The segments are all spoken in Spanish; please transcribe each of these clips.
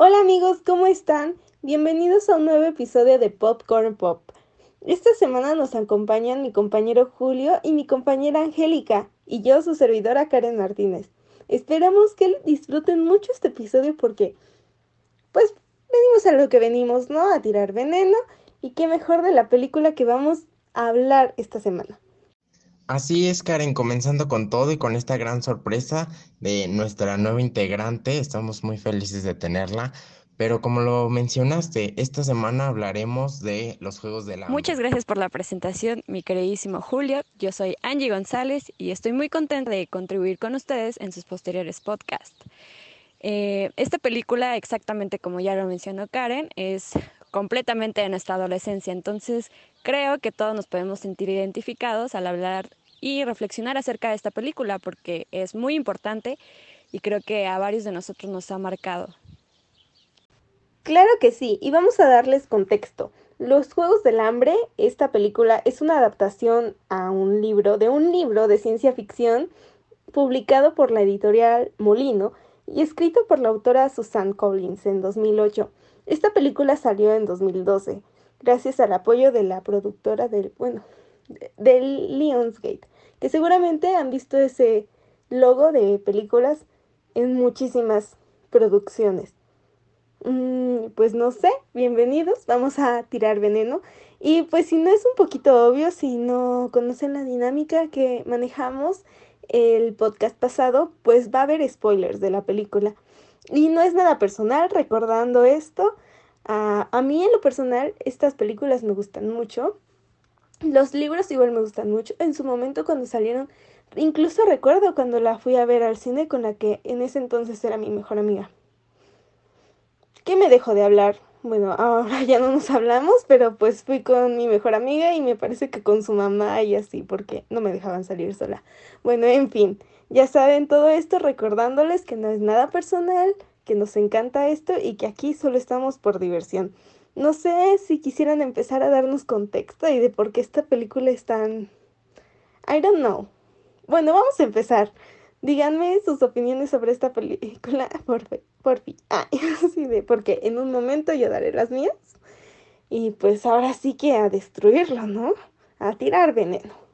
Hola amigos, ¿cómo están? Bienvenidos a un nuevo episodio de Popcorn Pop. Esta semana nos acompañan mi compañero Julio y mi compañera Angélica y yo, su servidora Karen Martínez. Esperamos que disfruten mucho este episodio porque, pues, venimos a lo que venimos, ¿no? A tirar veneno y qué mejor de la película que vamos a hablar esta semana. Así es, Karen, comenzando con todo y con esta gran sorpresa de nuestra nueva integrante. Estamos muy felices de tenerla. Pero como lo mencionaste, esta semana hablaremos de los Juegos del Hambre. Muchas gracias por la presentación, mi queridísimo Julio. Yo soy Angie González y estoy muy contenta de contribuir con ustedes en sus posteriores podcasts. Eh, esta película, exactamente como ya lo mencionó Karen, es completamente de nuestra adolescencia, entonces creo que todos nos podemos sentir identificados al hablar y reflexionar acerca de esta película porque es muy importante y creo que a varios de nosotros nos ha marcado. Claro que sí, y vamos a darles contexto. Los Juegos del Hambre, esta película es una adaptación a un libro, de un libro de ciencia ficción publicado por la editorial Molino y escrito por la autora Susan Collins en 2008. Esta película salió en 2012, gracias al apoyo de la productora del, bueno, del Lionsgate, que seguramente han visto ese logo de películas en muchísimas producciones. Mm, pues no sé, bienvenidos, vamos a tirar veneno. Y pues si no es un poquito obvio, si no conocen la dinámica que manejamos el podcast pasado, pues va a haber spoilers de la película. Y no es nada personal, recordando esto, a, a mí en lo personal estas películas me gustan mucho. Los libros igual me gustan mucho. En su momento cuando salieron, incluso recuerdo cuando la fui a ver al cine con la que en ese entonces era mi mejor amiga. ¿Qué me dejó de hablar? Bueno, ahora ya no nos hablamos, pero pues fui con mi mejor amiga y me parece que con su mamá y así, porque no me dejaban salir sola. Bueno, en fin, ya saben todo esto recordándoles que no es nada personal, que nos encanta esto y que aquí solo estamos por diversión. No sé si quisieran empezar a darnos contexto y de por qué esta película es tan... I don't know. Bueno, vamos a empezar. Díganme sus opiniones sobre esta película, por fin. Ah, sí, de, porque en un momento yo daré las mías. Y pues ahora sí que a destruirlo, ¿no? A tirar veneno.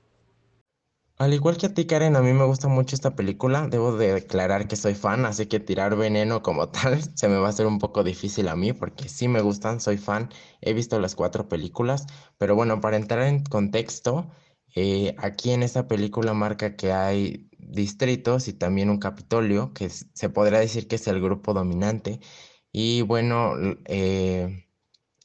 Al igual que a ti, Karen, a mí me gusta mucho esta película. Debo de declarar que soy fan, así que tirar veneno como tal se me va a hacer un poco difícil a mí porque sí me gustan, soy fan. He visto las cuatro películas, pero bueno, para entrar en contexto, eh, aquí en esta película marca que hay distritos y también un capitolio, que se podría decir que es el grupo dominante. Y bueno, eh,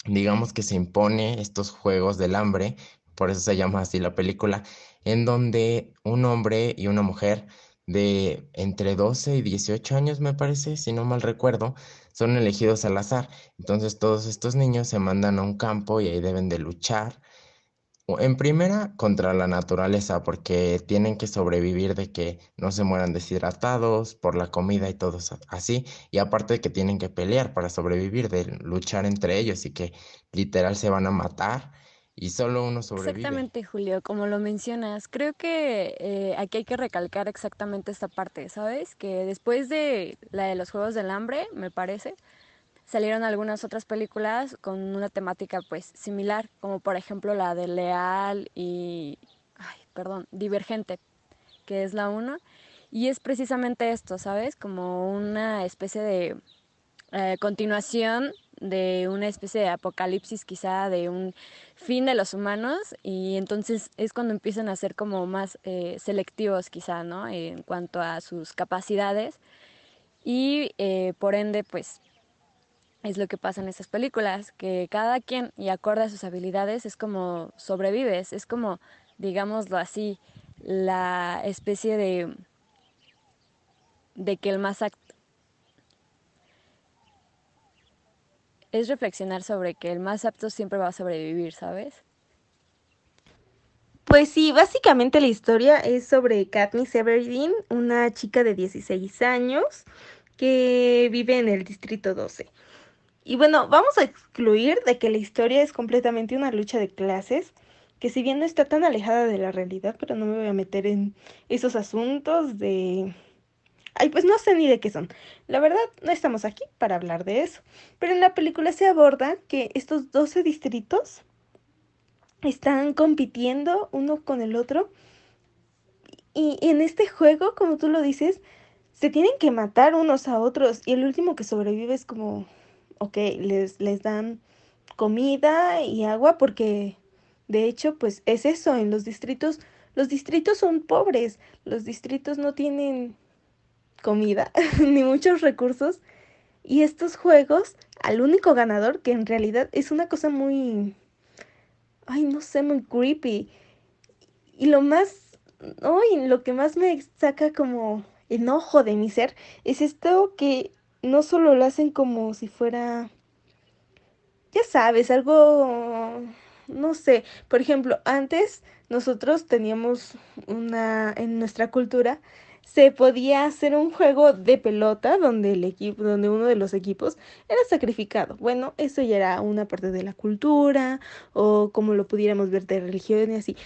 digamos que se impone estos juegos del hambre, por eso se llama así la película en donde un hombre y una mujer de entre 12 y 18 años, me parece, si no mal recuerdo, son elegidos al azar. Entonces todos estos niños se mandan a un campo y ahí deben de luchar. En primera, contra la naturaleza, porque tienen que sobrevivir de que no se mueran deshidratados por la comida y todo así. Y aparte de que tienen que pelear para sobrevivir, de luchar entre ellos y que literal se van a matar y solo uno sobrevive. Exactamente, Julio, como lo mencionas, creo que eh, aquí hay que recalcar exactamente esta parte, ¿sabes? Que después de la de los Juegos del Hambre, me parece, salieron algunas otras películas con una temática pues similar, como por ejemplo la de Leal y, ay, perdón, Divergente, que es la una, y es precisamente esto, ¿sabes? Como una especie de eh, continuación de una especie de apocalipsis quizá de un fin de los humanos y entonces es cuando empiezan a ser como más eh, selectivos quizá, ¿no? En cuanto a sus capacidades y eh, por ende pues es lo que pasa en estas películas, que cada quien y acorde a sus habilidades es como sobrevives, es como, digámoslo así, la especie de, de que el más es reflexionar sobre que el más apto siempre va a sobrevivir, ¿sabes? Pues sí, básicamente la historia es sobre Katniss Everdeen, una chica de 16 años que vive en el distrito 12. Y bueno, vamos a excluir de que la historia es completamente una lucha de clases, que si bien no está tan alejada de la realidad, pero no me voy a meter en esos asuntos de Ay, pues no sé ni de qué son. La verdad, no estamos aquí para hablar de eso. Pero en la película se aborda que estos 12 distritos están compitiendo uno con el otro. Y en este juego, como tú lo dices, se tienen que matar unos a otros. Y el último que sobrevive es como, ok, les, les dan comida y agua porque, de hecho, pues es eso, en los distritos, los distritos son pobres, los distritos no tienen comida ni muchos recursos. Y estos juegos, al único ganador, que en realidad es una cosa muy, ay, no sé, muy creepy. Y lo más, ay, lo que más me saca como enojo de mi ser es esto que no solo lo hacen como si fuera, ya sabes, algo, no sé, por ejemplo, antes nosotros teníamos una, en nuestra cultura, se podía hacer un juego de pelota donde el equipo, donde uno de los equipos era sacrificado. Bueno, eso ya era una parte de la cultura o como lo pudiéramos ver de religión y así.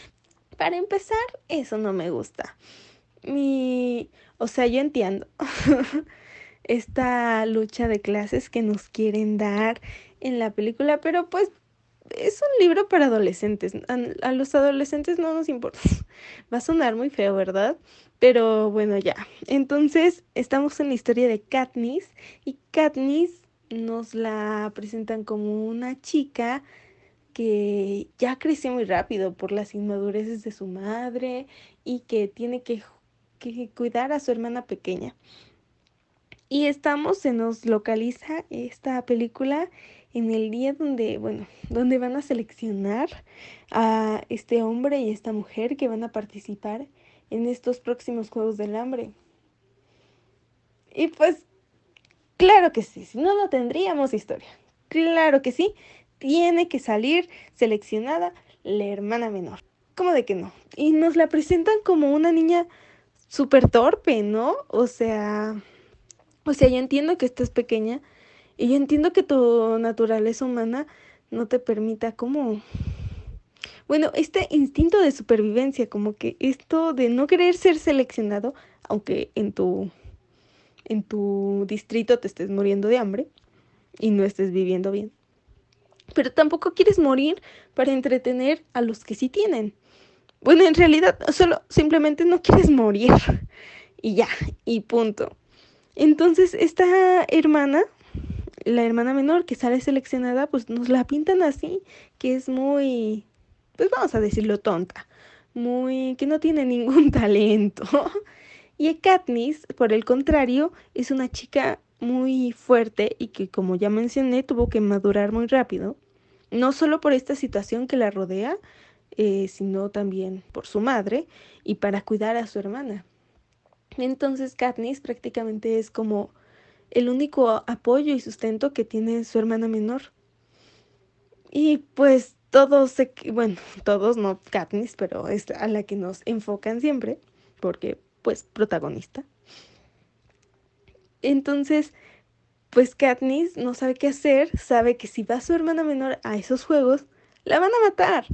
Para empezar, eso no me gusta. Mi, o sea, yo entiendo esta lucha de clases que nos quieren dar en la película, pero pues es un libro para adolescentes. A, a, los adolescentes no nos importa. Va a sonar muy feo, ¿verdad? Pero bueno, ya. Entonces, estamos en la historia de Katniss y Katniss nos la presentan como una chica que ya creció muy rápido por las inmadureces de su madre y que tiene que, que cuidar a su hermana pequeña. Y estamos, se nos localiza esta película en el día donde, bueno, donde van a seleccionar a este hombre y esta mujer que van a participar en estos próximos Juegos del Hambre. Y pues, claro que sí, si no, no tendríamos historia. Claro que sí, tiene que salir seleccionada la hermana menor. ¿Cómo de que no? Y nos la presentan como una niña súper torpe, ¿no? O sea, o sea, yo entiendo que estás pequeña y yo entiendo que tu naturaleza humana no te permita como bueno, este instinto de supervivencia, como que esto de no querer ser seleccionado, aunque en tu, en tu distrito te estés muriendo de hambre y no estés viviendo bien. Pero tampoco quieres morir para entretener a los que sí tienen. Bueno, en realidad solo simplemente no quieres morir. Y ya, y punto. Entonces, esta hermana, la hermana menor que sale seleccionada, pues nos la pintan así, que es muy pues vamos a decirlo tonta, muy que no tiene ningún talento. y Katniss, por el contrario, es una chica muy fuerte y que como ya mencioné tuvo que madurar muy rápido, no solo por esta situación que la rodea, eh, sino también por su madre y para cuidar a su hermana. Entonces Katniss prácticamente es como el único apoyo y sustento que tiene su hermana menor. Y pues todos, bueno, todos, no Katniss, pero es a la que nos enfocan siempre, porque pues protagonista. Entonces, pues Katniss no sabe qué hacer, sabe que si va su hermana menor a esos juegos, la van a matar.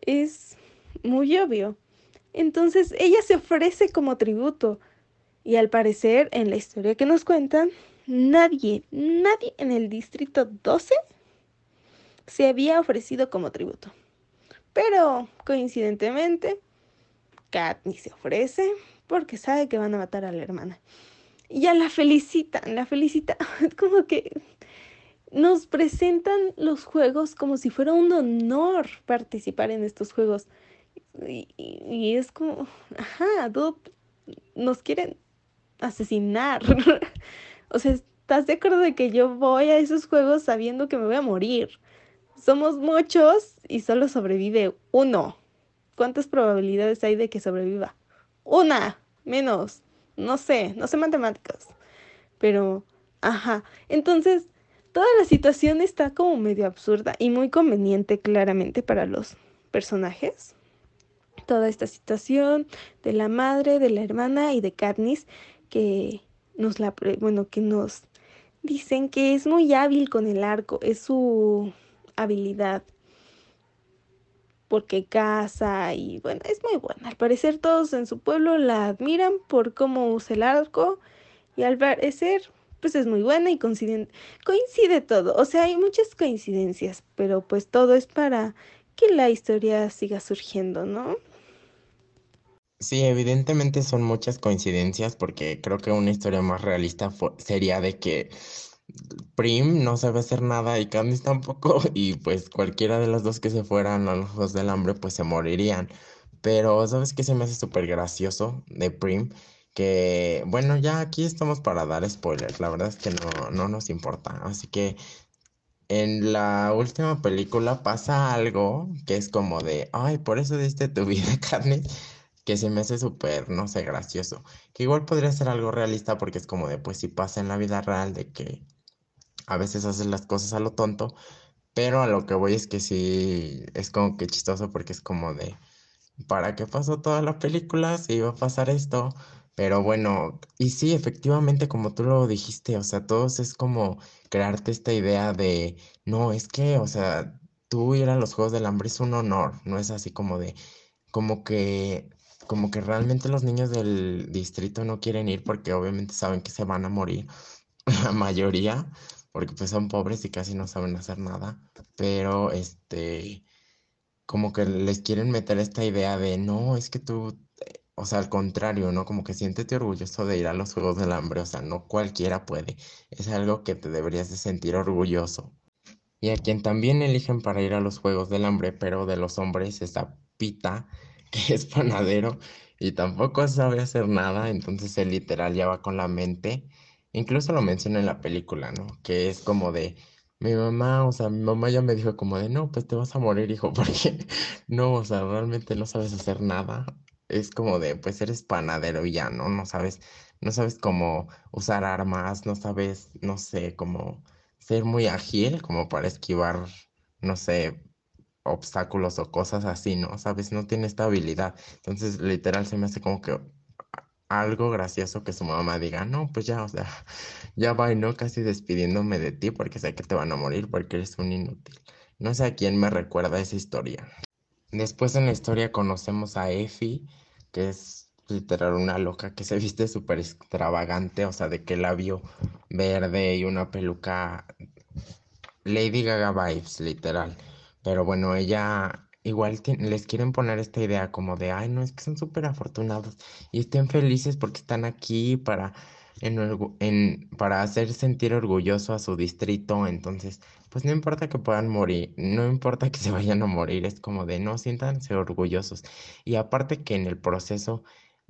Es muy obvio. Entonces ella se ofrece como tributo. Y al parecer, en la historia que nos cuentan, nadie, nadie en el distrito 12 se había ofrecido como tributo. Pero, coincidentemente, Katniss se ofrece porque sabe que van a matar a la hermana. Y ya la felicitan, la felicitan. como que nos presentan los juegos como si fuera un honor participar en estos juegos. Y, es como, ajá, nos quieren asesinar. o sea, ¿estás de acuerdo de que yo voy a esos juegos sabiendo que me voy a morir? Somos muchos y solo sobrevive uno. ¿Cuántas probabilidades hay de que sobreviva? Una, menos. No sé, no sé matemáticas. Pero, ajá. Entonces, toda la situación está como medio absurda y muy conveniente claramente para los personajes. Toda esta situación de la madre, de la hermana y de Katniss que nos la, bueno, que nos dicen que es muy hábil con el arco, es su habilidad porque caza y bueno, es muy buena. Al parecer todos en su pueblo la admiran por cómo usa el arco Y al parecer, pues es muy buena y coincide, coincide todo. O sea, hay muchas coincidencias, pero pues todo es para que la historia siga surgiendo, ¿no? Sí, evidentemente son muchas coincidencias porque creo que una historia más realista sería de que Prim no sabe hacer nada y Candice tampoco y pues cualquiera de las dos que se fueran a los Juegos del Hambre pues se morirían. Pero ¿sabes qué se me hace súper gracioso de Prim? Que bueno, ya aquí estamos para dar spoilers, la verdad es que no, no nos importa. Así que en la última película pasa algo que es como de, ay, por eso diste tu vida, Candice que se me hace súper, no sé, gracioso. Que igual podría ser algo realista porque es como de, pues si pasa en la vida real de que a veces haces las cosas a lo tonto, pero a lo que voy es que sí, es como que chistoso porque es como de, ¿para qué pasó toda la película si iba a pasar esto? Pero bueno, y sí, efectivamente, como tú lo dijiste, o sea, todos es como crearte esta idea de, no, es que, o sea, tú ir a los Juegos del Hambre es un honor, no es así como de, como que como que realmente los niños del distrito no quieren ir porque obviamente saben que se van a morir, la mayoría, porque pues son pobres y casi no saben hacer nada, pero este, como que les quieren meter esta idea de, no, es que tú, eh, o sea, al contrario, ¿no? Como que siéntete orgulloso de ir a los Juegos del Hambre, o sea, no cualquiera puede, es algo que te deberías de sentir orgulloso. Y a quien también eligen para ir a los Juegos del Hambre, pero de los hombres, es a Pita, es panadero y tampoco sabe hacer nada, entonces él literal ya va con la mente. Incluso lo menciona en la película, ¿no? Que es como de, mi mamá, o sea, mi mamá ya me dijo como de, no, pues te vas a morir, hijo, porque no, o sea, realmente no sabes hacer nada. Es como de, pues eres panadero y ya, ¿no? No sabes, no sabes cómo usar armas, no sabes, no sé, cómo ser muy ágil, como para esquivar, no sé, obstáculos o cosas así, ¿no? ¿Sabes? No tiene esta habilidad. Entonces, literal, se me hace como que algo gracioso que su mamá diga, no, pues ya, o sea, ya va no casi despidiéndome de ti porque sé que te van a morir porque eres un inútil. No sé a quién me recuerda esa historia. Después en la historia conocemos a Effie, que es literal una loca que se viste súper extravagante, o sea, de que labio verde y una peluca Lady Gaga vibes, literal. Pero bueno, ella igual les quieren poner esta idea como de, ay, no, es que son súper afortunados y estén felices porque están aquí para, en, para hacer sentir orgulloso a su distrito. Entonces, pues no importa que puedan morir, no importa que se vayan a morir, es como de, no, siéntanse orgullosos. Y aparte que en el proceso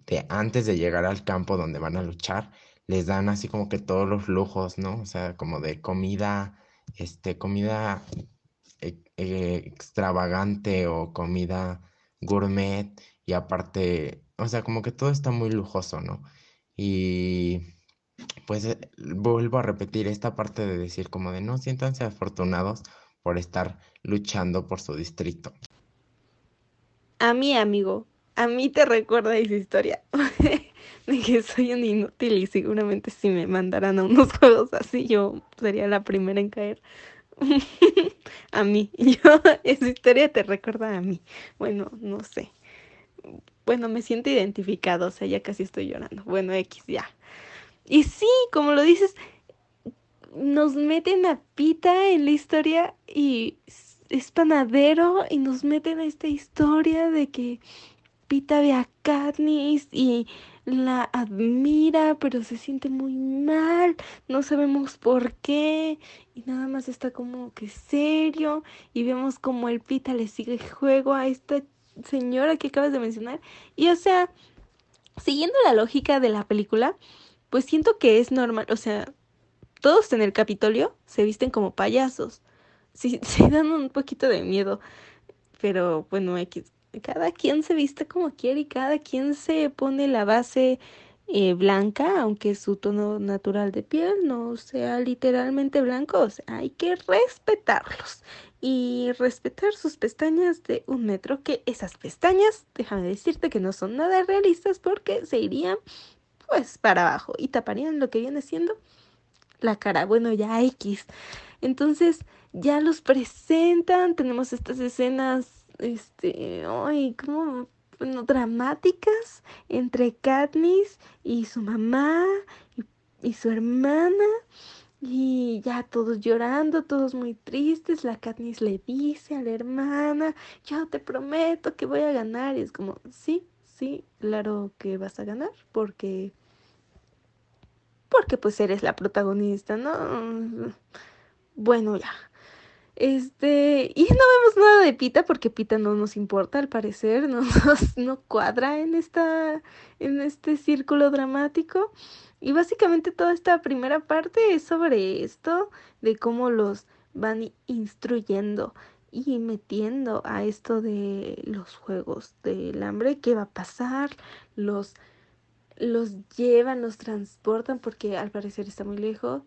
de antes de llegar al campo donde van a luchar, les dan así como que todos los lujos, ¿no? O sea, como de comida, este, comida eh, extravagante o comida gourmet y aparte, o sea, como que todo está muy lujoso, ¿no? Y pues eh, vuelvo a repetir esta parte de decir como de no siéntanse afortunados por estar luchando por su distrito. A mí, amigo, a mí te recuerda esa historia de que soy un inútil y seguramente si me mandaran a unos juegos así yo sería la primera en caer. a mí. Yo, esa historia te recuerda a mí. Bueno, no sé. Bueno, me siento identificado, o sea, ya casi estoy llorando. Bueno, X, ya. Y sí, como lo dices, nos meten a Pita en la historia y es panadero y nos meten a esta historia de que Pita ve a Katniss y la admira, pero se siente muy mal, no sabemos por qué, y nada más está como que serio, y vemos como el Pita le sigue juego a esta señora que acabas de mencionar, y o sea, siguiendo la lógica de la película, pues siento que es normal, o sea, todos en el Capitolio se visten como payasos, sí, se dan un poquito de miedo, pero bueno, X, cada quien se viste como quiere y cada quien se pone la base eh, blanca, aunque su tono natural de piel no sea literalmente blanco, o sea, hay que respetarlos y respetar sus pestañas de un metro, que esas pestañas, déjame decirte que no son nada realistas porque se irían pues para abajo y taparían lo que viene siendo la cara, bueno, ya X. Entonces, ya los presentan, tenemos estas escenas este, ay, como, bueno, dramáticas entre Katniss y su mamá y su hermana. Y ya todos llorando, todos muy tristes. La Katniss le dice a la hermana, yo te prometo que voy a ganar. Y es como, sí, sí, claro que vas a ganar, porque... Porque pues eres la protagonista, ¿no? Bueno, ya. Este, y no vemos nada de Pita porque Pita no nos importa al parecer, no nos no cuadra en esta en este círculo dramático. Y básicamente toda esta primera parte es sobre esto de cómo los van instruyendo y metiendo a esto de los juegos del hambre, qué va a pasar, los los llevan, los transportan porque al parecer está muy lejos,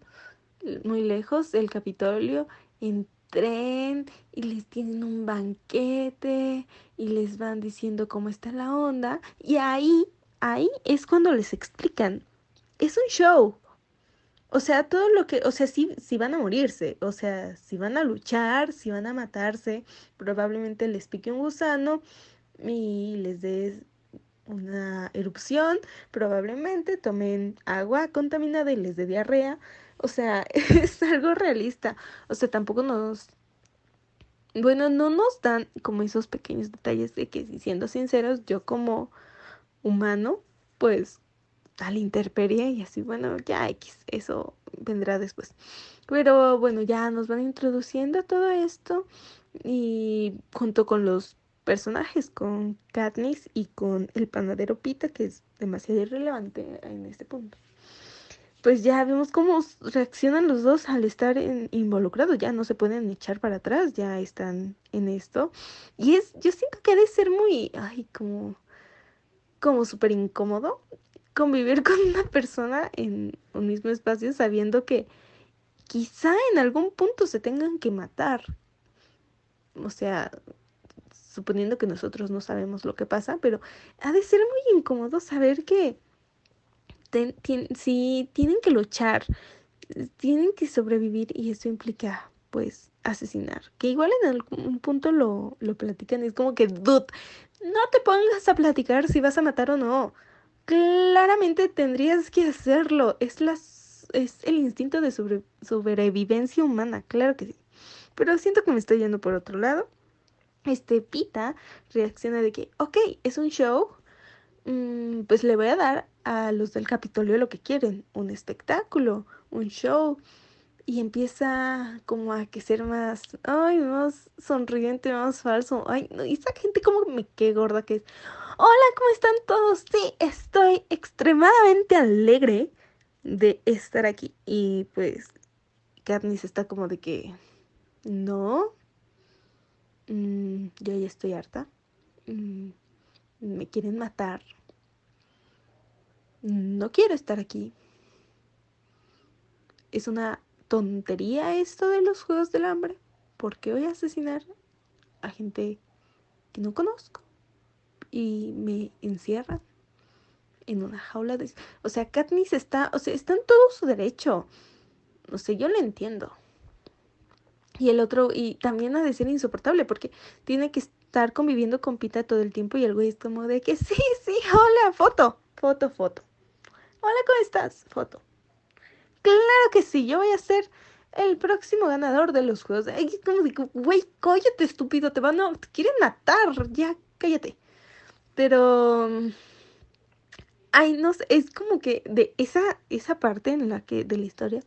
muy lejos del Capitolio en tren y les tienen un banquete y les van diciendo cómo está la onda. Y ahí, ahí es cuando les explican, es un show. O sea, todo lo que, o sea, si sí van a morirse, o sea, si van a luchar, si van a matarse, probablemente les pique un gusano y les dé una erupción, probablemente tomen agua contaminada y les dé diarrea, o sea, es algo realista. O sea, tampoco nos... Bueno, no nos dan como esos pequeños detalles de que, siendo sinceros, yo como humano, pues tal interperie y así, bueno, ya X, eso vendrá después. Pero bueno, ya nos van introduciendo todo esto y junto con los personajes, con Katniss y con el panadero Pita, que es demasiado irrelevante en este punto pues ya vemos cómo reaccionan los dos al estar involucrados, ya no se pueden echar para atrás, ya están en esto. Y es, yo siento que ha de ser muy, ay, como, como súper incómodo convivir con una persona en un mismo espacio sabiendo que quizá en algún punto se tengan que matar. O sea, suponiendo que nosotros no sabemos lo que pasa, pero ha de ser muy incómodo saber que si tienen que luchar, tienen que sobrevivir y eso implica pues asesinar. Que igual en algún punto lo, lo platican, es como que, dude, no te pongas a platicar si vas a matar o no. Claramente tendrías que hacerlo. Es, las, es el instinto de sobrevivencia humana, claro que sí. Pero siento que me estoy yendo por otro lado. Este Pita reacciona de que, ok, es un show, mm, pues le voy a dar a los del Capitolio lo que quieren, un espectáculo, un show. Y empieza como a que ser más, ay, más sonriente, más falso. Ay, no, y esa gente como me qué gorda que es. Hola, ¿cómo están todos? Sí, estoy extremadamente alegre de estar aquí. Y pues Katniss está como de que, no, mm, yo ya estoy harta. Mm, me quieren matar no quiero estar aquí. Es una tontería esto de los Juegos del Hambre. ¿Por qué voy a asesinar a gente que no conozco? Y me encierran en una jaula de... O sea, Katniss está... O sea, está en todo su derecho. No sé, yo lo entiendo. Y el otro, y también ha de ser insoportable porque tiene que estar conviviendo con Pita todo el tiempo y el güey es como de que sí, sí, hola, foto, foto, foto. Hola, ¿cómo estás? Foto. Claro que sí, yo voy a ser el próximo ganador de los juegos. Güey, cállate, estúpido, te van a. te quieren matar, ya, cállate. Pero. Ay, no sé, es como que de esa, esa parte en la que, de la historia,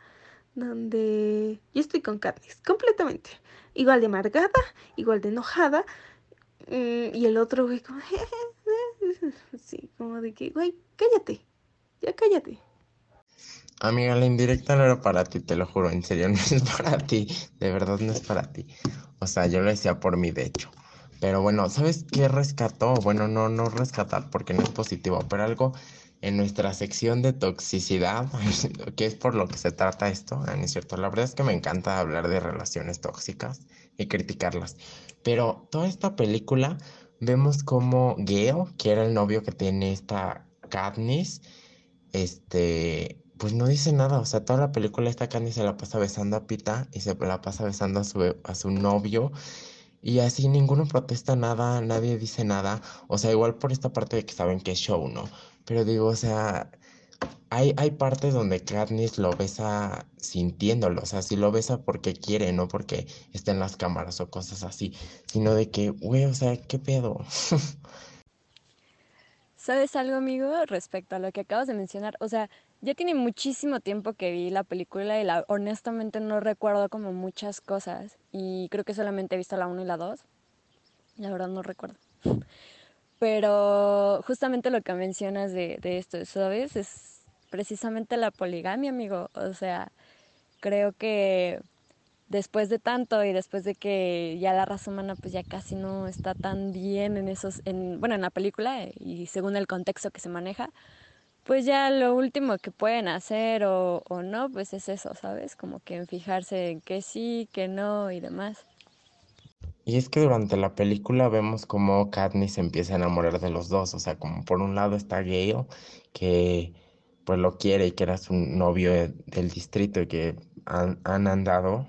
donde yo estoy con Katniss, completamente. Igual de amargada, igual de enojada. Mm, y el otro, güey, como. sí, como de que, güey, cállate ya cállate. Amiga, la indirecta no era para ti, te lo juro, en serio, no es para ti, de verdad no es para ti. O sea, yo lo decía por mí, de hecho. Pero bueno, ¿sabes qué rescató? Bueno, no, no rescatar porque no es positivo, pero algo en nuestra sección de toxicidad, que es por lo que se trata esto, ¿no es cierto? La verdad es que me encanta hablar de relaciones tóxicas y criticarlas. Pero toda esta película vemos como Geo, que era el novio que tiene esta Katniss, este, pues no dice nada, o sea, toda la película esta Candy se la pasa besando a Pita y se la pasa besando a su, a su novio y así ninguno protesta nada, nadie dice nada, o sea, igual por esta parte de que saben que es show, ¿no? Pero digo, o sea, hay, hay partes donde Katniss lo besa sintiéndolo, o sea, sí lo besa porque quiere, no porque está en las cámaras o cosas así, sino de que, güey, o sea, ¿qué pedo? ¿Sabes algo, amigo, respecto a lo que acabas de mencionar? O sea, ya tiene muchísimo tiempo que vi la película y la, honestamente no recuerdo como muchas cosas. Y creo que solamente he visto la 1 y la 2. La verdad no recuerdo. Pero justamente lo que mencionas de, de esto, ¿sabes? Es precisamente la poligamia, amigo. O sea, creo que después de tanto y después de que ya la raza humana pues ya casi no está tan bien en esos, en, bueno, en la película y según el contexto que se maneja, pues ya lo último que pueden hacer o, o no, pues es eso, ¿sabes? Como que en fijarse en que sí, que no y demás. Y es que durante la película vemos como Katniss empieza a enamorar de los dos, o sea, como por un lado está Gale, que pues lo quiere y que era su novio del distrito y que han, han andado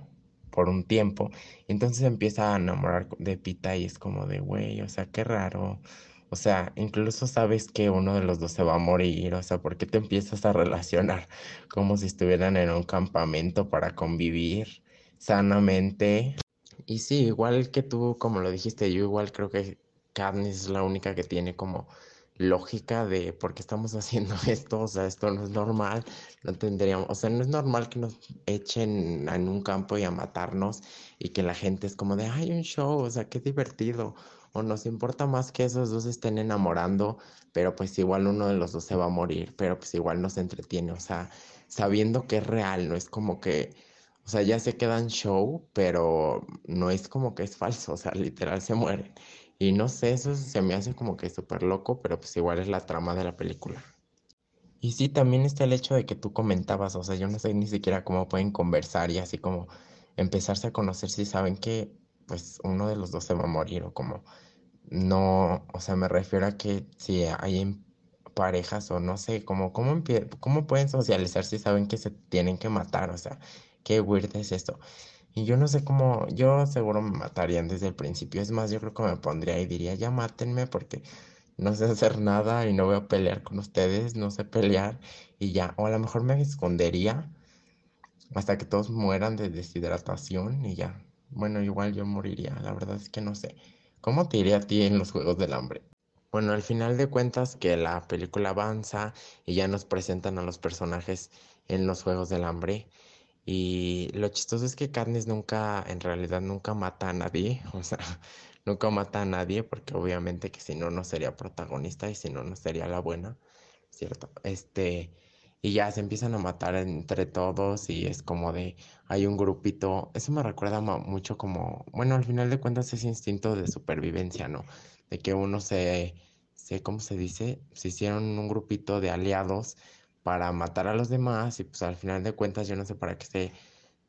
por un tiempo, y entonces empieza a enamorar de Pita y es como de, güey, o sea, qué raro, o sea, incluso sabes que uno de los dos se va a morir, o sea, ¿por qué te empiezas a relacionar como si estuvieran en un campamento para convivir sanamente? Y sí, igual que tú, como lo dijiste, yo igual creo que Katniss es la única que tiene como lógica de por qué estamos haciendo esto, o sea, esto no es normal, no tendríamos, o sea, no es normal que nos echen en un campo y a matarnos y que la gente es como de, ay, un show, o sea, qué divertido, o nos importa más que esos dos estén enamorando, pero pues igual uno de los dos se va a morir, pero pues igual nos entretiene, o sea, sabiendo que es real, no es como que, o sea, ya se quedan show, pero no es como que es falso, o sea, literal se mueren. Y no sé, eso se me hace como que súper loco, pero pues igual es la trama de la película. Y sí, también está el hecho de que tú comentabas, o sea, yo no sé ni siquiera cómo pueden conversar y así como empezarse a conocer si saben que pues uno de los dos se va a morir o como no, o sea, me refiero a que si hay parejas o no sé, como cómo, cómo pueden socializar si saben que se tienen que matar, o sea, qué weird es esto. Y yo no sé cómo, yo seguro me matarían desde el principio. Es más, yo creo que me pondría y diría, ya mátenme porque no sé hacer nada y no voy a pelear con ustedes, no sé pelear y ya. O a lo mejor me escondería hasta que todos mueran de deshidratación y ya. Bueno, igual yo moriría, la verdad es que no sé. ¿Cómo te iría a ti en los Juegos del Hambre? Bueno, al final de cuentas que la película avanza y ya nos presentan a los personajes en los Juegos del Hambre. Y lo chistoso es que Katniss nunca, en realidad nunca mata a nadie, o sea, nunca mata a nadie porque obviamente que si no, no sería protagonista y si no, no sería la buena, ¿cierto? Este, y ya se empiezan a matar entre todos y es como de, hay un grupito, eso me recuerda mucho como, bueno, al final de cuentas ese instinto de supervivencia, ¿no? De que uno se, se, ¿cómo se dice? Se hicieron un grupito de aliados para matar a los demás y pues al final de cuentas yo no sé para qué se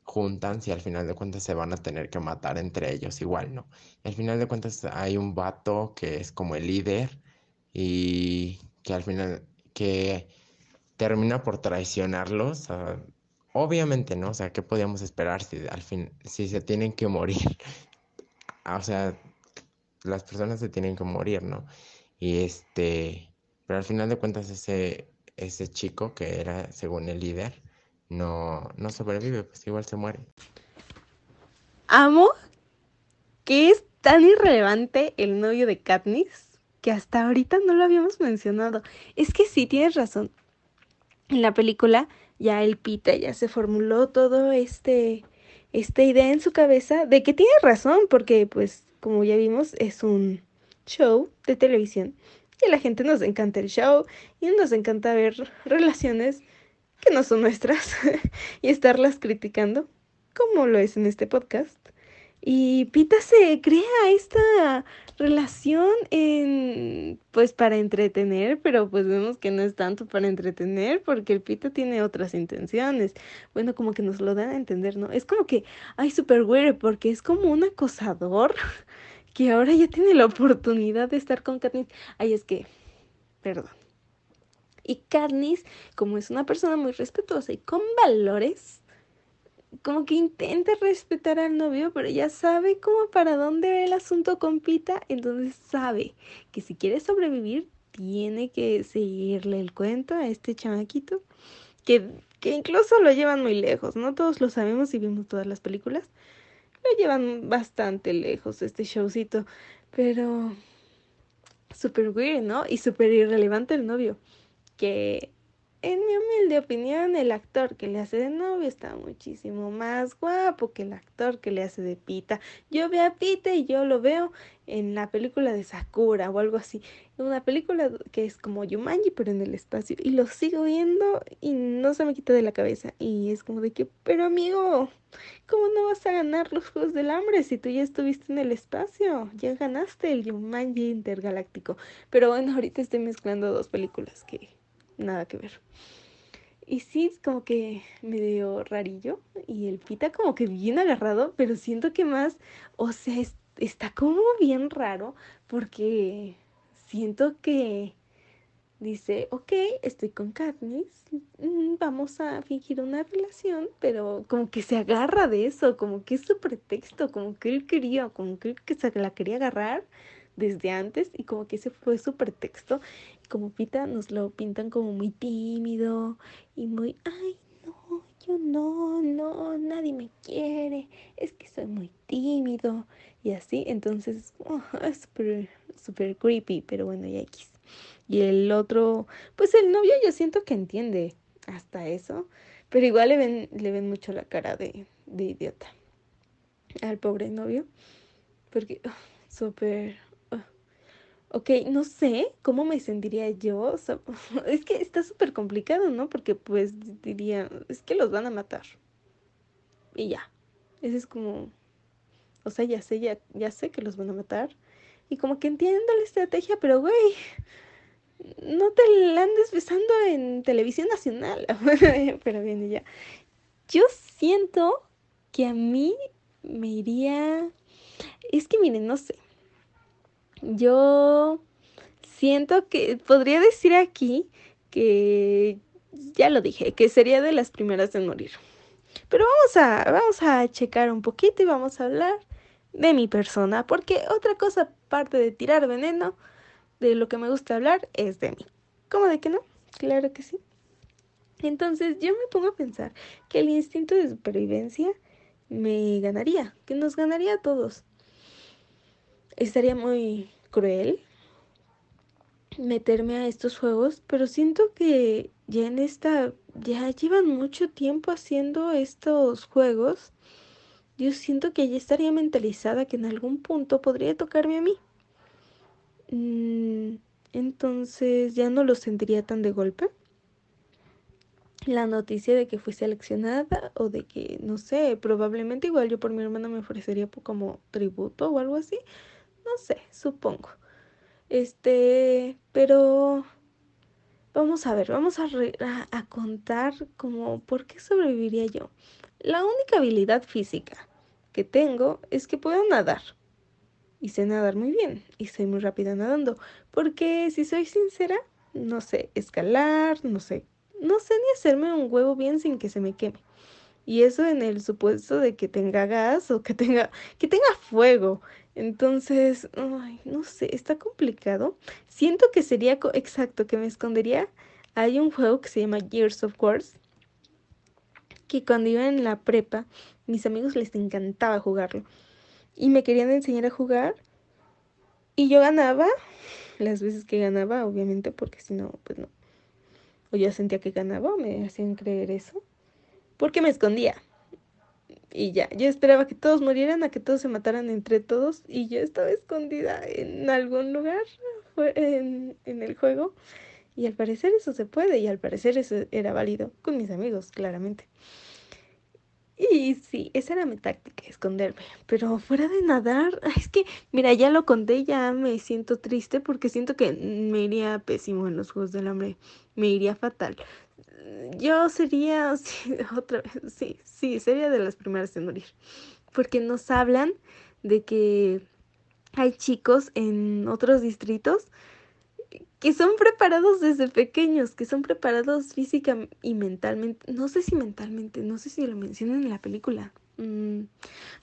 juntan si al final de cuentas se van a tener que matar entre ellos igual, ¿no? al final de cuentas hay un vato que es como el líder y que al final que termina por traicionarlos. obviamente, ¿no? O sea, ¿qué podíamos esperar si al fin, si se tienen que morir? o sea, las personas se tienen que morir, ¿no? Y este, pero al final de cuentas ese ese chico que era según el líder no, no sobrevive, pues igual se muere. Amo que es tan irrelevante el novio de Katniss que hasta ahorita no lo habíamos mencionado. Es que sí, tienes razón. En la película ya el Pita ya se formuló todo este esta idea en su cabeza de que tiene razón porque pues como ya vimos es un show de televisión y a la gente nos encanta el show y nos encanta ver relaciones que no son nuestras y estarlas criticando, como lo es en este podcast. Y Pita se crea esta relación en pues para entretener, pero pues vemos que no es tanto para entretener porque el Pita tiene otras intenciones. Bueno, como que nos lo dan a entender, ¿no? Es como que ay super weird porque es como un acosador que ahora ya tiene la oportunidad de estar con Katniss. Ay, es que, perdón. Y Katniss, como es una persona muy respetuosa y con valores, como que intenta respetar al novio, pero ya sabe como para dónde el asunto con Pita, entonces sabe que si quiere sobrevivir, tiene que seguirle el cuento a este chamaquito, que, que incluso lo llevan muy lejos, no todos lo sabemos y vimos todas las películas, lo llevan bastante lejos este showcito, pero súper weird, ¿no? Y súper irrelevante el novio, que en mi humilde opinión, el actor que le hace de novio está muchísimo más guapo que el actor que le hace de Pita. Yo veo a Pita y yo lo veo en la película de Sakura o algo así. Una película que es como Yumanji, pero en el espacio. Y lo sigo viendo y no se me quita de la cabeza. Y es como de que, pero amigo, ¿cómo no vas a ganar los Juegos del Hambre si tú ya estuviste en el espacio? Ya ganaste el Yumanji intergaláctico. Pero bueno, ahorita estoy mezclando dos películas que nada que ver. Y sí, como que medio rarillo. Y el pita como que bien agarrado, pero siento que más, o sea, está como bien raro porque siento que dice, ok, estoy con Katniss, mm, vamos a fingir una relación, pero como que se agarra de eso, como que es su pretexto, como que él quería, como que él se la quería agarrar desde antes y como que ese fue su pretexto como Pita nos lo pintan como muy tímido y muy, ay, no, yo no, no, nadie me quiere, es que soy muy tímido y así, entonces oh, es súper, súper creepy, pero bueno, ya X. Y el otro, pues el novio yo siento que entiende hasta eso, pero igual le ven, le ven mucho la cara de, de idiota al pobre novio, porque oh, súper Ok, no sé cómo me sentiría yo. es que está súper complicado, ¿no? Porque pues diría, es que los van a matar. Y ya. Ese es como, o sea, ya sé, ya, ya sé que los van a matar. Y como que entiendo la estrategia, pero güey, no te la andes besando en televisión nacional. pero bien, ya. Yo siento que a mí me iría... Es que miren, no sé. Yo siento que podría decir aquí que ya lo dije, que sería de las primeras en morir. Pero vamos a, vamos a checar un poquito y vamos a hablar de mi persona, porque otra cosa aparte de tirar veneno, de lo que me gusta hablar es de mí. ¿Cómo de que no? Claro que sí. Entonces yo me pongo a pensar que el instinto de supervivencia me ganaría, que nos ganaría a todos estaría muy cruel meterme a estos juegos, pero siento que ya en esta, ya llevan mucho tiempo haciendo estos juegos. Yo siento que ya estaría mentalizada que en algún punto podría tocarme a mí. Mm, entonces ya no lo sentiría tan de golpe. La noticia de que fui seleccionada o de que, no sé, probablemente igual yo por mi hermana me ofrecería como tributo o algo así no sé, supongo. Este, pero vamos a ver, vamos a, a, contar como por qué sobreviviría yo. La única habilidad física que tengo es que puedo nadar. Y sé nadar muy bien. Y soy muy rápida nadando. Porque si soy sincera, no sé escalar, no sé, no sé ni hacerme un huevo bien sin que se me queme. Y eso en el supuesto de que tenga gas o que tenga, que tenga fuego. Entonces, ay, no sé, está complicado. Siento que sería exacto, que me escondería. Hay un juego que se llama Gears of Wars, que cuando iba en la prepa, mis amigos les encantaba jugarlo. Y me querían enseñar a jugar. Y yo ganaba, las veces que ganaba, obviamente, porque si no, pues no. O yo sentía que ganaba, me hacían creer eso. Porque me escondía y ya, yo esperaba que todos murieran, a que todos se mataran entre todos y yo estaba escondida en algún lugar en, el juego y al parecer eso se puede y al parecer eso era válido con mis amigos, claramente. Y sí, esa era mi táctica, esconderme. Pero fuera de nadar, es que, mira, ya lo conté, ya me siento triste porque siento que me iría pésimo en los Juegos del Hambre. Me iría fatal yo sería, otra vez, sí, sí, sería de las primeras en morir. Porque nos hablan de que hay chicos en otros distritos que son preparados desde pequeños, que son preparados física y mentalmente, no sé si mentalmente, no sé si lo mencionan en la película, Mm,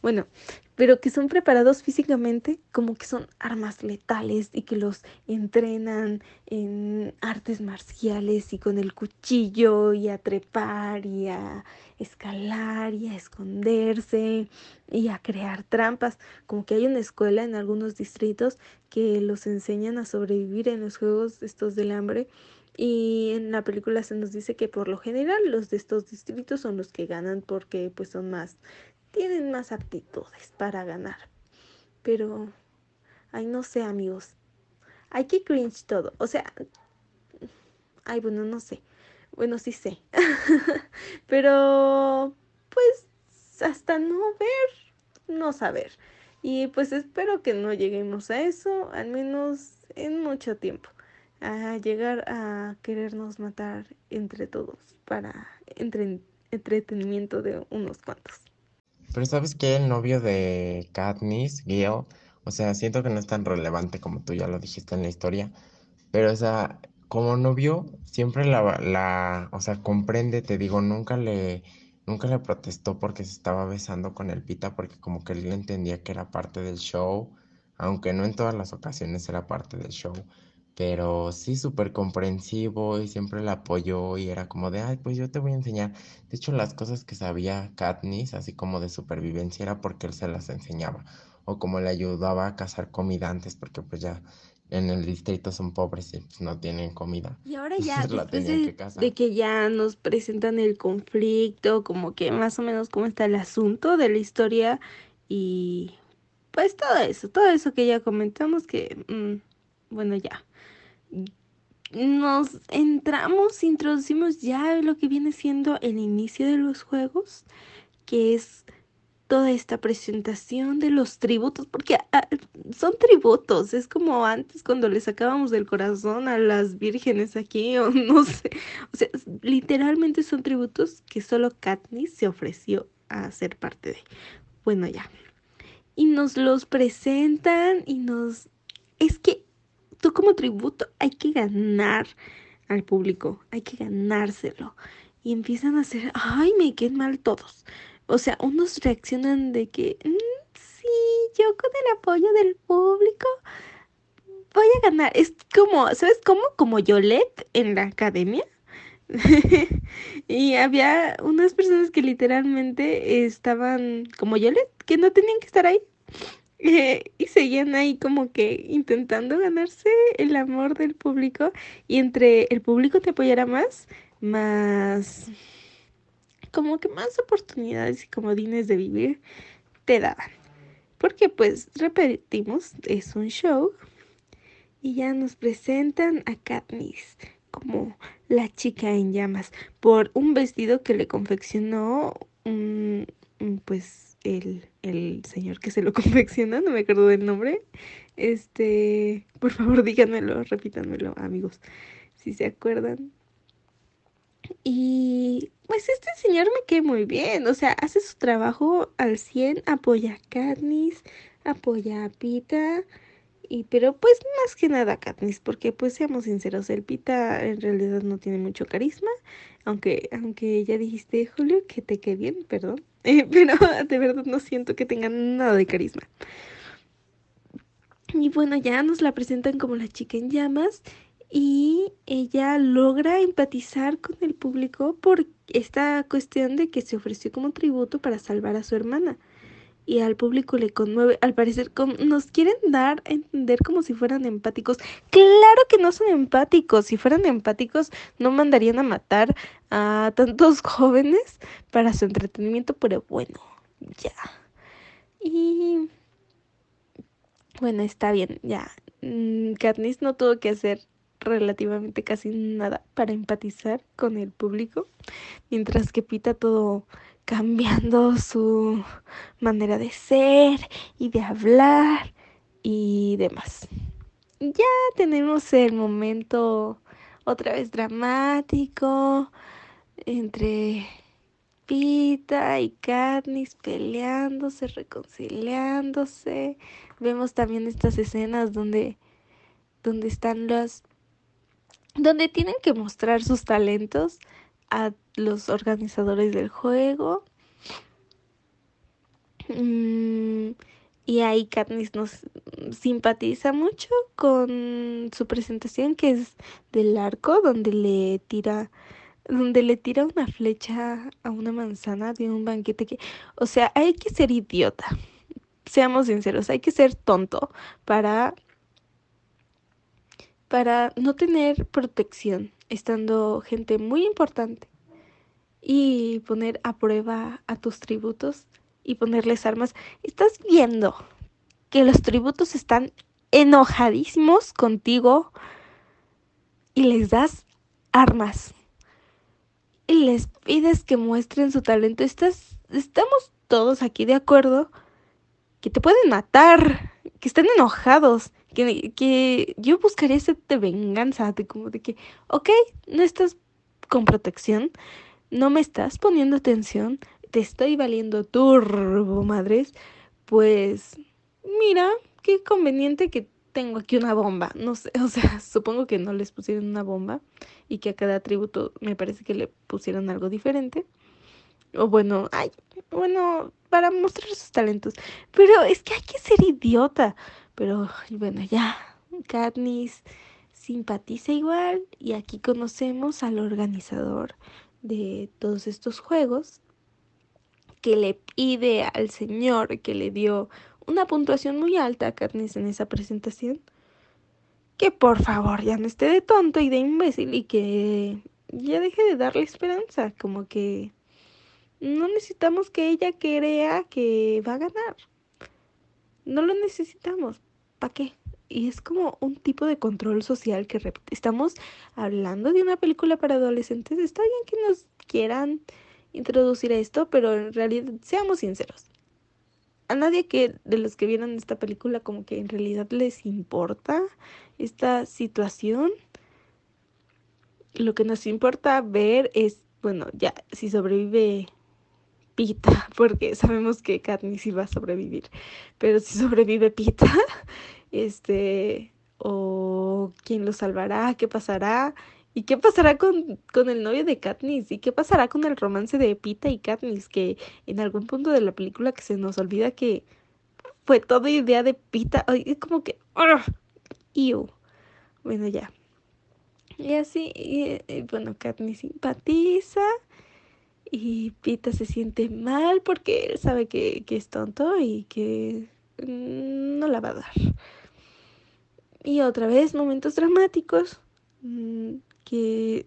bueno, pero que son preparados físicamente como que son armas letales y que los entrenan en artes marciales y con el cuchillo y a trepar y a escalar y a esconderse y a crear trampas. Como que hay una escuela en algunos distritos que los enseñan a sobrevivir en los juegos estos del hambre y en la película se nos dice que por lo general los de estos distritos son los que ganan porque pues son más, tienen más aptitudes para ganar. Pero, ay, no sé amigos, hay que cringe todo. O sea, ay, bueno, no sé. Bueno, sí sé. Pero, pues, hasta no ver, no saber. Y pues espero que no lleguemos a eso, al menos en mucho tiempo a llegar a querernos matar entre todos para entretenimiento de unos cuantos. Pero sabes que el novio de Katniss, Gil, o sea, siento que no es tan relevante como tú ya lo dijiste en la historia, pero o sea, como novio siempre la, la, o sea, comprende, te digo, nunca le, nunca le protestó porque se estaba besando con el Pita, porque como que él entendía que era parte del show, aunque no en todas las ocasiones era parte del show pero sí súper comprensivo y siempre la apoyó y era como de, ay, pues yo te voy a enseñar. De hecho, las cosas que sabía Katniss, así como de supervivencia, era porque él se las enseñaba. O como le ayudaba a cazar comida antes, porque pues ya en el distrito son pobres y pues, no tienen comida. Y ahora ya, después de, de, que ya nos presentan el conflicto, como que más o menos cómo está el asunto de la historia y pues todo eso, todo eso que ya comentamos que, mm, bueno, ya nos entramos, introducimos ya lo que viene siendo el inicio de los juegos, que es toda esta presentación de los tributos, porque ah, son tributos, es como antes cuando le sacábamos del corazón a las vírgenes aquí, o no sé, o sea, literalmente son tributos que solo Katniss se ofreció a ser parte de. Bueno, ya. Y nos los presentan y nos... Es que tú como tributo hay que ganar al público, hay que ganárselo. Y empiezan a hacer, ay, me queden mal todos. O sea, unos reaccionan de que, mm, sí, yo con el apoyo del público voy a ganar. Es como, ¿sabes cómo? Como Yolette en la academia. y había unas personas que literalmente estaban como Yolette, que no tenían que estar ahí, y seguían ahí como que intentando ganarse el amor del público y entre el público te apoyara más, más como que más oportunidades y comodines de vivir te daban. Porque pues repetimos, es un show y ya nos presentan a Katniss como la chica en llamas por un vestido que le confeccionó un, pues el, el señor que se lo confecciona, no me acuerdo del nombre. Este, por favor díganmelo, repítanmelo, amigos, si se acuerdan. Y pues este señor me queda muy bien, o sea, hace su trabajo al 100, apoya a Katniss, apoya a Pita, y pero pues más que nada Katniss, porque pues seamos sinceros, el Pita en realidad no tiene mucho carisma, aunque, aunque ya dijiste, Julio, que te quede bien, perdón. Eh, pero de verdad no siento que tenga nada de carisma. Y bueno, ya nos la presentan como la chica en llamas y ella logra empatizar con el público por esta cuestión de que se ofreció como tributo para salvar a su hermana y al público le conmueve. Al parecer nos quieren dar a entender como si fueran empáticos. Claro que no son empáticos. Si fueran empáticos no mandarían a matar a tantos jóvenes para su entretenimiento, pero bueno, ya. Y bueno, está bien, ya. Mm, Katniss no tuvo que hacer relativamente casi nada para empatizar con el público, mientras que Pita todo cambiando su manera de ser y de hablar y demás. Ya tenemos el momento otra vez dramático entre Pita y Katniss peleándose, reconciliándose. Vemos también estas escenas donde donde están los donde tienen que mostrar sus talentos a los organizadores del juego. Mm, y ahí Katniss nos simpatiza mucho con su presentación que es del arco donde le tira donde le tira una flecha a una manzana de un banquete que, o sea, hay que ser idiota. Seamos sinceros, hay que ser tonto para para no tener protección, estando gente muy importante y poner a prueba a tus tributos y ponerles armas. Estás viendo que los tributos están enojadísimos contigo y les das armas y les pides que muestren su talento. Estás, estamos todos aquí de acuerdo que te pueden matar, que están enojados, que, que yo buscaría de venganza, de como de que, ok, no estás con protección, no me estás poniendo atención, te estoy valiendo turbo, madres, pues mira, qué conveniente que tengo aquí una bomba. No sé, o sea, supongo que no les pusieron una bomba y que a cada tributo me parece que le pusieron algo diferente. O bueno, ay, bueno, para mostrar sus talentos. Pero es que hay que ser idiota. Pero bueno, ya, Katniss simpatiza igual y aquí conocemos al organizador de todos estos juegos que le pide al señor que le dio una puntuación muy alta a Katniss en esa presentación que por favor ya no esté de tonto y de imbécil y que ya deje de darle esperanza, como que no necesitamos que ella crea que va a ganar. No lo necesitamos. ¿Para qué? Y es como un tipo de control social que estamos hablando de una película para adolescentes. Está bien que nos quieran introducir a esto, pero en realidad seamos sinceros. A nadie que de los que vieron esta película como que en realidad les importa esta situación. Lo que nos importa ver es, bueno, ya si sobrevive Pita, porque sabemos que Katniss iba a sobrevivir, pero si sobrevive Pita, este, o quién lo salvará, qué pasará, y qué pasará con, con el novio de Katniss, y qué pasará con el romance de Pita y Katniss, que en algún punto de la película que se nos olvida que fue toda idea de Pita, es como que, ¡uh! bueno ya. Y así, y, bueno, Katniss simpatiza y Pita se siente mal porque él sabe que, es tonto y que mm, no la va a dar. Y otra vez, momentos dramáticos mm, que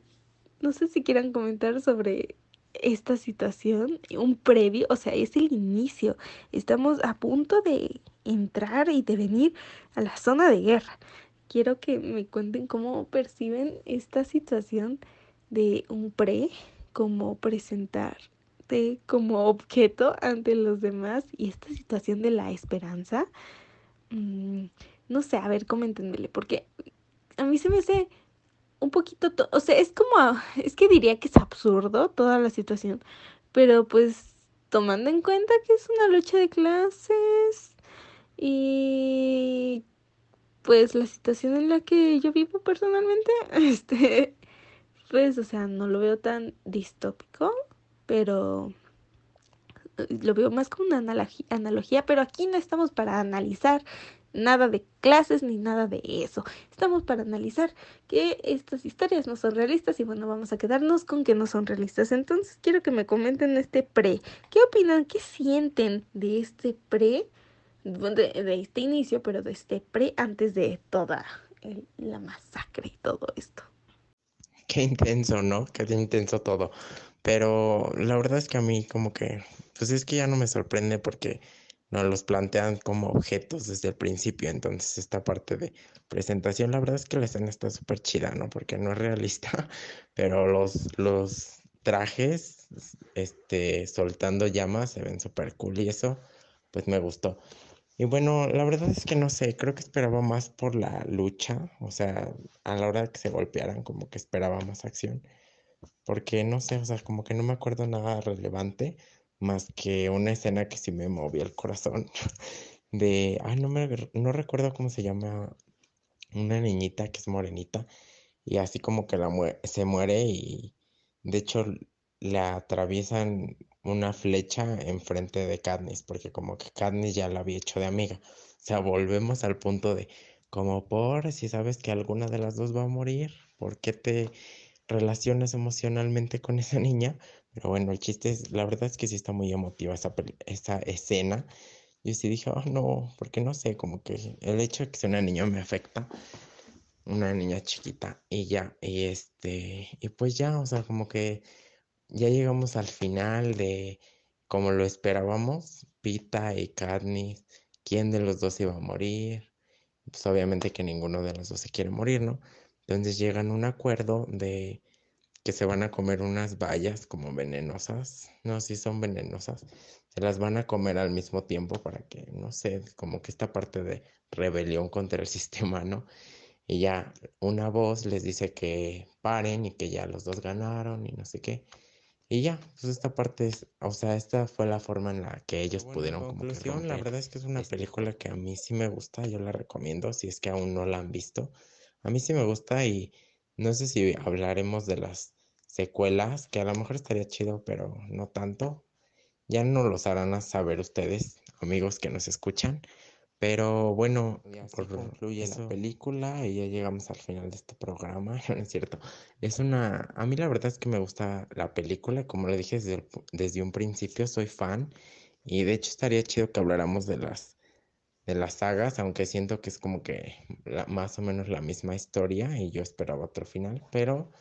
no sé si quieran comentar sobre esta situación, un previo, o sea, es el inicio. Estamos a punto de entrar y de venir a la zona de guerra. Quiero que me cuenten cómo perciben esta situación de un pre como presentarte como objeto ante los demás y esta situación de la esperanza. Mm, no sé, a ver, coméntenmele, porque a mí se me hace un poquito, o sea, es como, es que diría que es absurdo toda la situación, pero pues tomando en cuenta que es una lucha de clases y pues la situación en la que yo vivo personalmente, este, pues, o sea, no lo veo tan distópico, pero lo veo más como una analogía, pero aquí no estamos para analizar nada de clases ni nada de eso. Estamos para analizar que estas historias no son realistas y bueno, vamos a quedarnos con que no son realistas. Entonces quiero que me comenten este pre. ¿Qué opinan? ¿Qué sienten de este pre? De, este inicio, pero de este pre antes de toda la masacre y todo esto. Qué intenso, ¿no? Qué intenso todo. Pero la verdad es que a mí como que, pues es que ya no me sorprende porque nos los plantean como objetos desde el principio. Entonces esta parte de presentación, la verdad es que la escena está súper chida, ¿no? Porque no es realista, pero los, los trajes, este, soltando llamas, se ven súper cool y eso, pues me gustó. Y bueno, la verdad es que no sé, creo que esperaba más por la lucha, o sea, a la hora de que se golpearan, como que esperaba más acción, porque no sé, o sea, como que no me acuerdo nada relevante, más que una escena que sí me movió el corazón, de, ay, no me, no recuerdo cómo se llama, una niñita que es morenita, y así como que la se muere y de hecho le atraviesan una flecha enfrente de Katniss, porque como que Katniss ya la había hecho de amiga. O sea, volvemos al punto de, como por, si sabes que alguna de las dos va a morir, ¿por qué te relacionas emocionalmente con esa niña? Pero bueno, el chiste es, la verdad es que sí está muy emotiva esa, esa escena. Yo sí dije, oh no, porque no sé, como que el hecho de que sea una niña me afecta. Una niña chiquita y ya, y este, y pues ya, o sea, como que ya llegamos al final de como lo esperábamos, Pita y Katniss, quién de los dos iba a morir. Pues obviamente que ninguno de los dos se quiere morir, ¿no? Entonces llegan a un acuerdo de que se van a comer unas bayas como venenosas. No, si son venenosas. Se las van a comer al mismo tiempo para que, no sé, como que esta parte de rebelión contra el sistema, ¿no? Y ya una voz les dice que paren y que ya los dos ganaron y no sé qué. Y ya, pues esta parte es, o sea, esta fue la forma en la que ellos pudieron conclusión, la verdad es que es una este película que a mí sí me gusta, yo la recomiendo si es que aún no la han visto. A mí sí me gusta y no sé si hablaremos de las secuelas, que a lo mejor estaría chido, pero no tanto. Ya no los harán a saber ustedes, amigos que nos escuchan. Pero bueno, por concluye la película y ya llegamos al final de este programa, no es cierto. Es una, a mí la verdad es que me gusta la película, como le dije desde, desde un principio, soy fan y de hecho estaría chido que habláramos de las de las sagas, aunque siento que es como que más o menos la misma historia y yo esperaba otro final, pero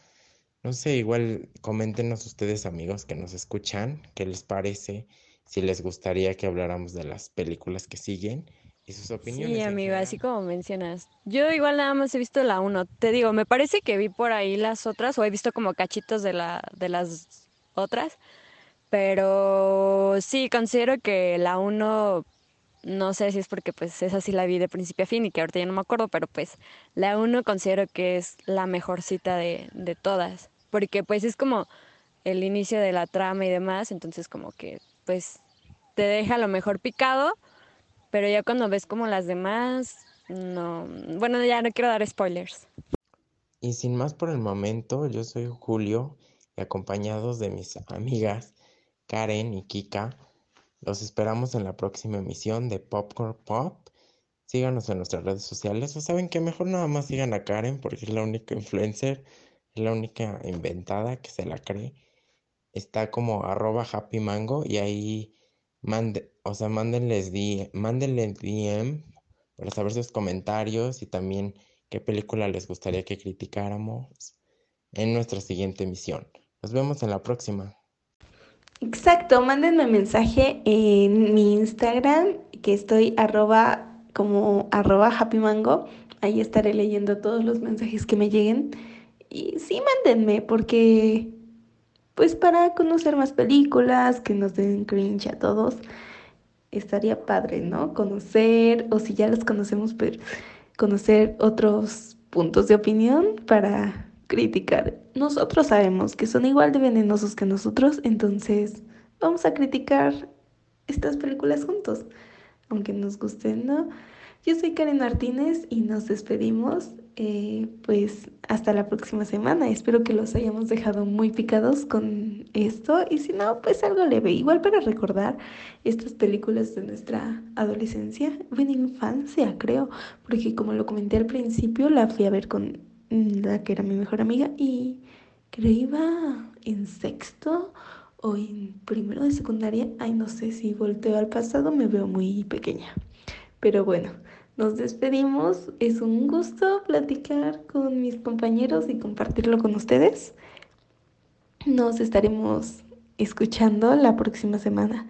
no sé, igual coméntenos ustedes amigos que nos escuchan, qué les parece, si les gustaría que habláramos de las películas que siguen y sus opiniones. Sí, amigo, así como mencionas. Yo igual nada más he visto la uno. Te digo, me parece que vi por ahí las otras o he visto como cachitos de la de las otras, pero sí considero que la uno no sé si es porque pues esa sí la vi de principio a fin y que ahorita ya no me acuerdo, pero pues la uno considero que es la mejor cita de, de todas, porque pues es como el inicio de la trama y demás, entonces como que pues te deja lo mejor picado, pero ya cuando ves como las demás, no, bueno, ya no quiero dar spoilers. Y sin más por el momento, yo soy Julio y acompañados de mis amigas Karen y Kika, los esperamos en la próxima emisión de Popcorn Pop. Síganos en nuestras redes sociales o saben que mejor nada más sigan a Karen porque es la única influencer, es la única inventada que se la cree. Está como arroba happy mango y ahí mande, o sea, mándenles mándenle DM para saber sus comentarios y también qué película les gustaría que criticáramos en nuestra siguiente emisión. Nos vemos en la próxima. Exacto, mándenme mensaje en mi Instagram, que estoy arroba como arroba happy mango. Ahí estaré leyendo todos los mensajes que me lleguen. Y sí, mándenme, porque pues para conocer más películas, que nos den cringe a todos, estaría padre, ¿no? Conocer, o si ya los conocemos, pero pues, conocer otros puntos de opinión para criticar. Nosotros sabemos que son igual de venenosos que nosotros, entonces vamos a criticar estas películas juntos, aunque nos gusten, ¿no? Yo soy Karen Martínez y nos despedimos. Eh, pues hasta la próxima semana. Espero que los hayamos dejado muy picados con esto y si no, pues algo leve. Igual para recordar estas películas de nuestra adolescencia, bueno, infancia creo, porque como lo comenté al principio, la fui a ver con la que era mi mejor amiga y creo iba en sexto o en primero de secundaria. Ay, no sé si volteo al pasado, me veo muy pequeña. Pero bueno, nos despedimos. Es un gusto platicar con mis compañeros y compartirlo con ustedes. Nos estaremos escuchando la próxima semana.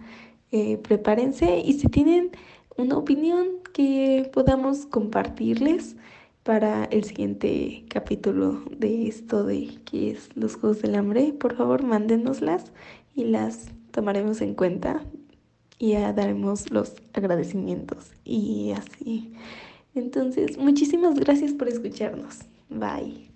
Eh, prepárense y si tienen una opinión que podamos compartirles para el siguiente capítulo de esto de qué es los Juegos del Hambre, por favor mándenoslas y las tomaremos en cuenta y daremos los agradecimientos y así. Entonces, muchísimas gracias por escucharnos. Bye.